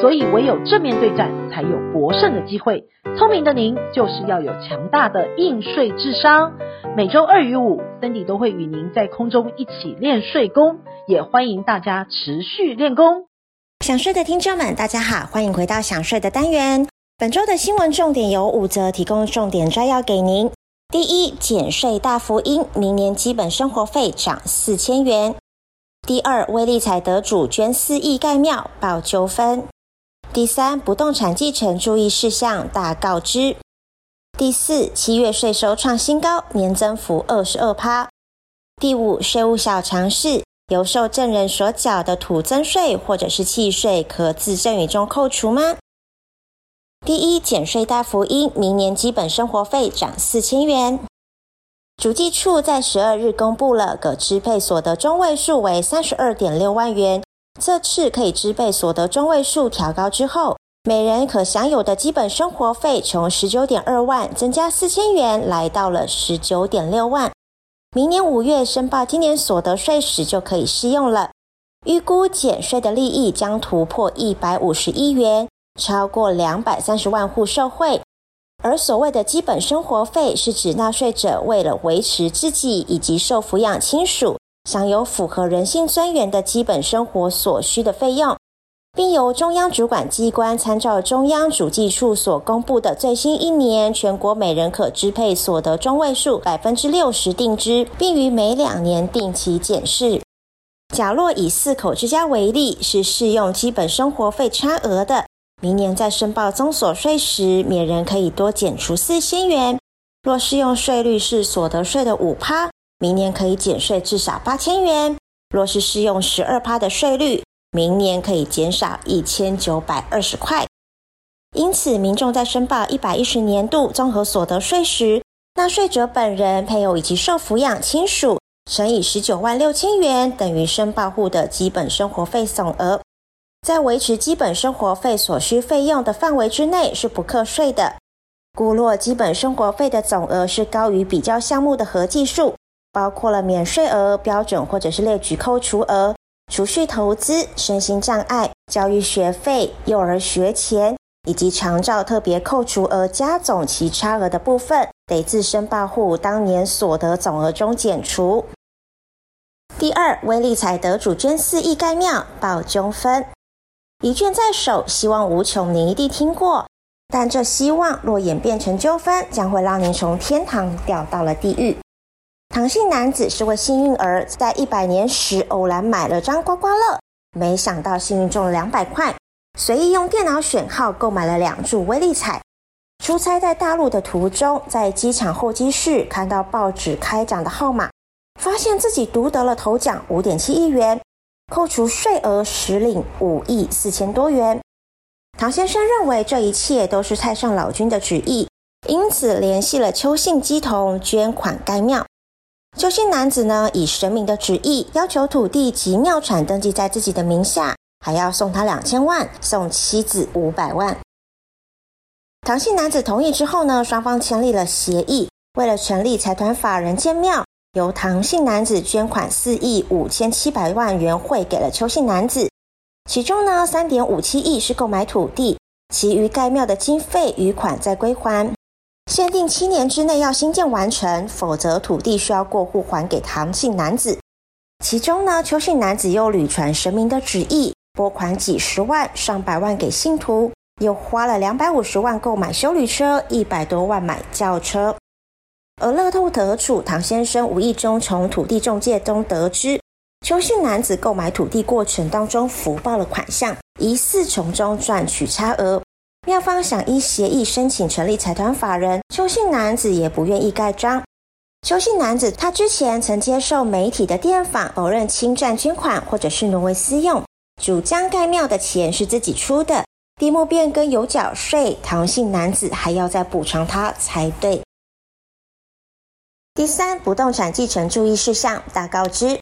所以唯有正面对战，才有博胜的机会。聪明的您，就是要有强大的应税智商。每周二与五，Cindy 都会与您在空中一起练税功，也欢迎大家持续练功。想睡的听众们，大家好，欢迎回到想睡的单元。本周的新闻重点有五则，提供重点摘要给您。第一，减税大福音，明年基本生活费涨四千元。第二，威力彩得主捐四亿盖庙，爆纠纷。第三，不动产继承注意事项大告知。第四，七月税收创新高，年增幅二十二趴。第五，税务小常识，由受赠人所缴的土增税或者是契税，可自赠与中扣除吗？第一，减税大福音，明年基本生活费涨四千元。主计处在十二日公布了可支配所得中位数为三十二点六万元。这次可以支配所得中位数调高之后，每人可享有的基本生活费从十九点二万增加四千元，来到了十九点六万。明年五月申报今年所得税时就可以适用了。预估减税的利益将突破一百五十亿元，超过两百三十万户受惠。而所谓的基本生活费，是指纳税者为了维持自己以及受抚养亲属。享有符合人性尊严的基本生活所需的费用，并由中央主管机关参照中央主计处所公布的最新一年全国每人可支配所得中位数百分之六十定之，并于每两年定期检视。假若以四口之家为例，是适用基本生活费差额的，明年在申报综所税时，每人可以多减除四千元。若适用税率是所得税的五趴。明年可以减税至少八千元，若是适用十二趴的税率，明年可以减少一千九百二十块。因此，民众在申报一百一十年度综合所得税时，纳税者本人、配偶以及受抚养亲属乘以十九万六千元，等于申报户的基本生活费总额，在维持基本生活费所需费用的范围之内是不课税的。估若基本生活费的总额是高于比较项目的合计数。包括了免税额、标准或者是列举扣除额、储蓄投资、身心障碍、教育学费、幼儿学前以及长照特别扣除额加总其差额的部分，得自申报户当年所得总额中减除。第二，威力彩得主捐四亿盖庙，报纠纷。一卷在手，希望无穷，您一定听过。但这希望若演变成纠纷，将会让您从天堂掉到了地狱。唐姓男子是位幸运儿，在一百年时偶然买了张刮刮乐，没想到幸运中了两百块，随意用电脑选号购买了两注威力彩。出差在大陆的途中，在机场候机室看到报纸开奖的号码，发现自己独得了头奖五点七亿元，扣除税额实领五亿四千多元。唐先生认为这一切都是太上老君的旨意，因此联系了邱姓乩童捐款盖庙。邱姓男子呢，以神明的旨意要求土地及庙产登记在自己的名下，还要送他两千万，送妻子五百万。唐姓男子同意之后呢，双方签立了协议，为了成立财团法人建庙，由唐姓男子捐款四亿五千七百万元汇给了邱姓男子，其中呢三点五七亿是购买土地，其余盖庙的经费余款再归还。限定七年之内要新建完成，否则土地需要过户还给唐姓男子。其中呢，邱姓男子又屡传神明的旨意，拨款几十万、上百万给信徒，又花了两百五十万购买修旅车，一百多万买轿车。而乐透得主唐先生无意中从土地中介中得知，邱姓男子购买土地过程当中福报了款项，疑似从中赚取差额。妙方想依协议申请成立财团法人，邱姓男子也不愿意盖章。邱姓男子他之前曾接受媒体的电访，否认侵占捐款或者是挪为私用，主张盖庙的钱是自己出的，地目变更有缴税，唐姓男子还要再补偿他才对。第三，不动产继承注意事项大告知。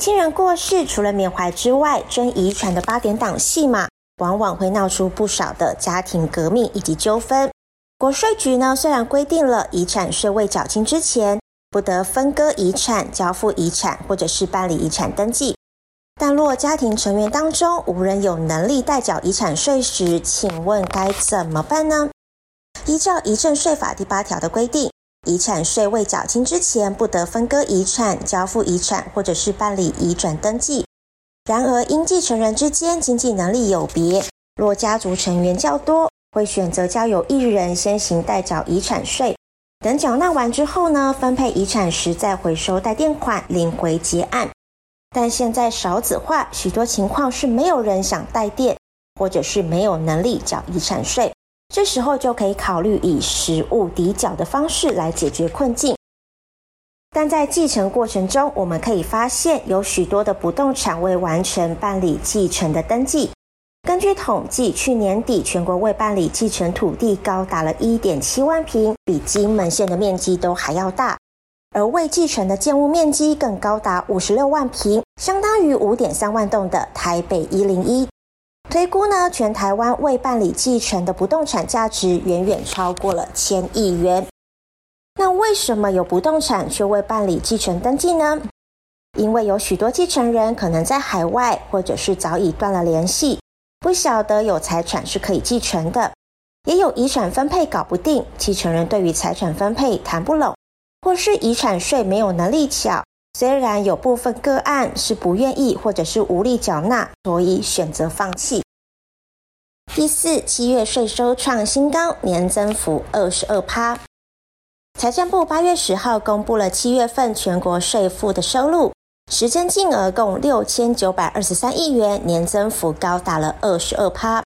亲人过世，除了缅怀之外，争遗产的八点档戏码，往往会闹出不少的家庭革命以及纠纷。国税局呢，虽然规定了遗产税未缴清之前，不得分割遗产、交付遗产或者是办理遗产登记，但若家庭成员当中无人有能力代缴遗产税时，请问该怎么办呢？依照遗赠税法第八条的规定，遗产税未缴清之前，不得分割遗产、交付遗产或者是办理移转登记。然而，因继承人之间经济能力有别，若家族成员较多，会选择交由一人先行代缴遗产税，等缴纳完之后呢，分配遗产时再回收代垫款领回结案。但现在少子化，许多情况是没有人想代垫，或者是没有能力缴遗产税。这时候就可以考虑以实物抵缴的方式来解决困境，但在继承过程中，我们可以发现有许多的不动产未完成办理继承的登记。根据统计，去年底全国未办理继承土地高达了一点七万平，比金门县的面积都还要大，而未继承的建物面积更高达五十六万平，相当于五点三万栋的台北一零一。推估呢，全台湾未办理继承的不动产价值远远超过了千亿元。那为什么有不动产却未办理继承登记呢？因为有许多继承人可能在海外，或者是早已断了联系，不晓得有财产是可以继承的；也有遗产分配搞不定，继承人对于财产分配谈不拢，或是遗产税没有能力缴。虽然有部分个案是不愿意或者是无力缴纳，所以选择放弃。第四，七月税收创新高，年增幅二十二趴。财政部八月十号公布了七月份全国税负的收入，实征净额共六千九百二十三亿元，年增幅高达了二十二趴。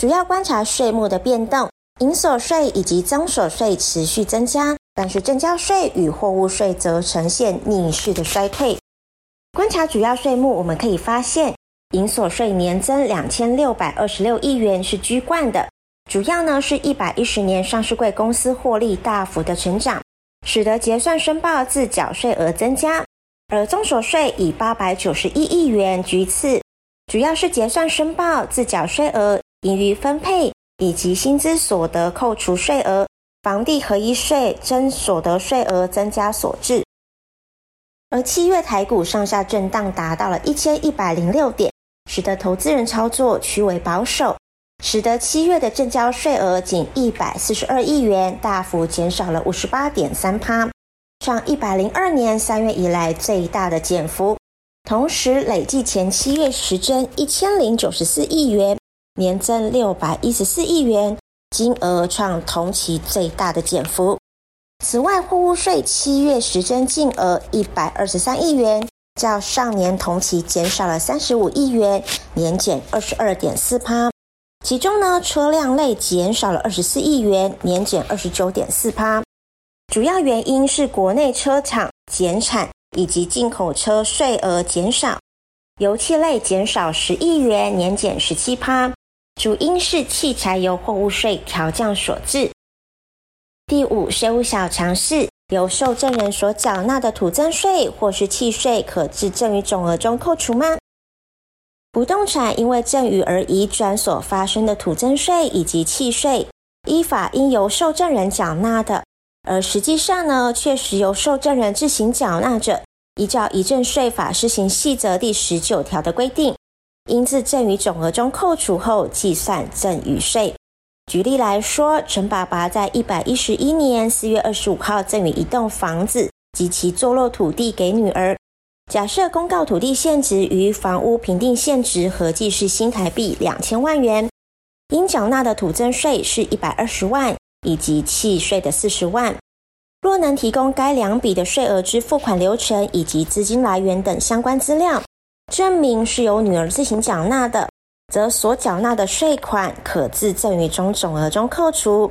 主要观察税目的变动，营所税以及增所税持续增加。但是证交税与货物税则呈现逆势的衰退。观察主要税目，我们可以发现，营所税年增两千六百二十六亿元是居冠的，主要呢是一百一十年上市柜公司获利大幅的成长，使得结算申报自缴税额增加。而综所税以八百九十一亿元居次，主要是结算申报自缴税额、盈余分配以及薪资所得扣除税额。房地合一税征所得税额增加所致，而七月台股上下震荡达到了一千一百零六点，使得投资人操作趋为保守，使得七月的证交税额仅一百四十二亿元，大幅减少了五十八点三趴，创一百零二年三月以来最大的减幅。同时，累计前七月实增一千零九十四亿元，年增六百一十四亿元。金额创同期最大的减幅。此外，货物税七月实增净额一百二十三亿元，较上年同期减少了三十五亿元，年减二十二点四趴。其中呢，车辆类减少了二十四亿元，年减二十九点四趴。主要原因是国内车厂减产以及进口车税额减少。油气类减少十亿元，年减十七趴。主因是汽柴油货物税调降所致。第五，税务小常识：由受赠人所缴纳的土增税或是契税，可自赠与总额中扣除吗？不动产因为赠与而移转所发生的土增税以及契税，依法应由受赠人缴纳的，而实际上呢，确实由受赠人自行缴纳者，依照遗赠税法施行细则第十九条的规定。应自赠与总额中扣除后计算赠与税。举例来说，陈爸爸在一百一十一年四月二十五号赠与一栋房子及其坐落土地给女儿。假设公告土地现值与房屋评定现值合计是新台币两千万元，应缴纳的土增税是一百二十万，以及契税的四十万。若能提供该两笔的税额之付款流程以及资金来源等相关资料。证明是由女儿自行缴纳的，则所缴纳的税款可自赠与中总额中扣除。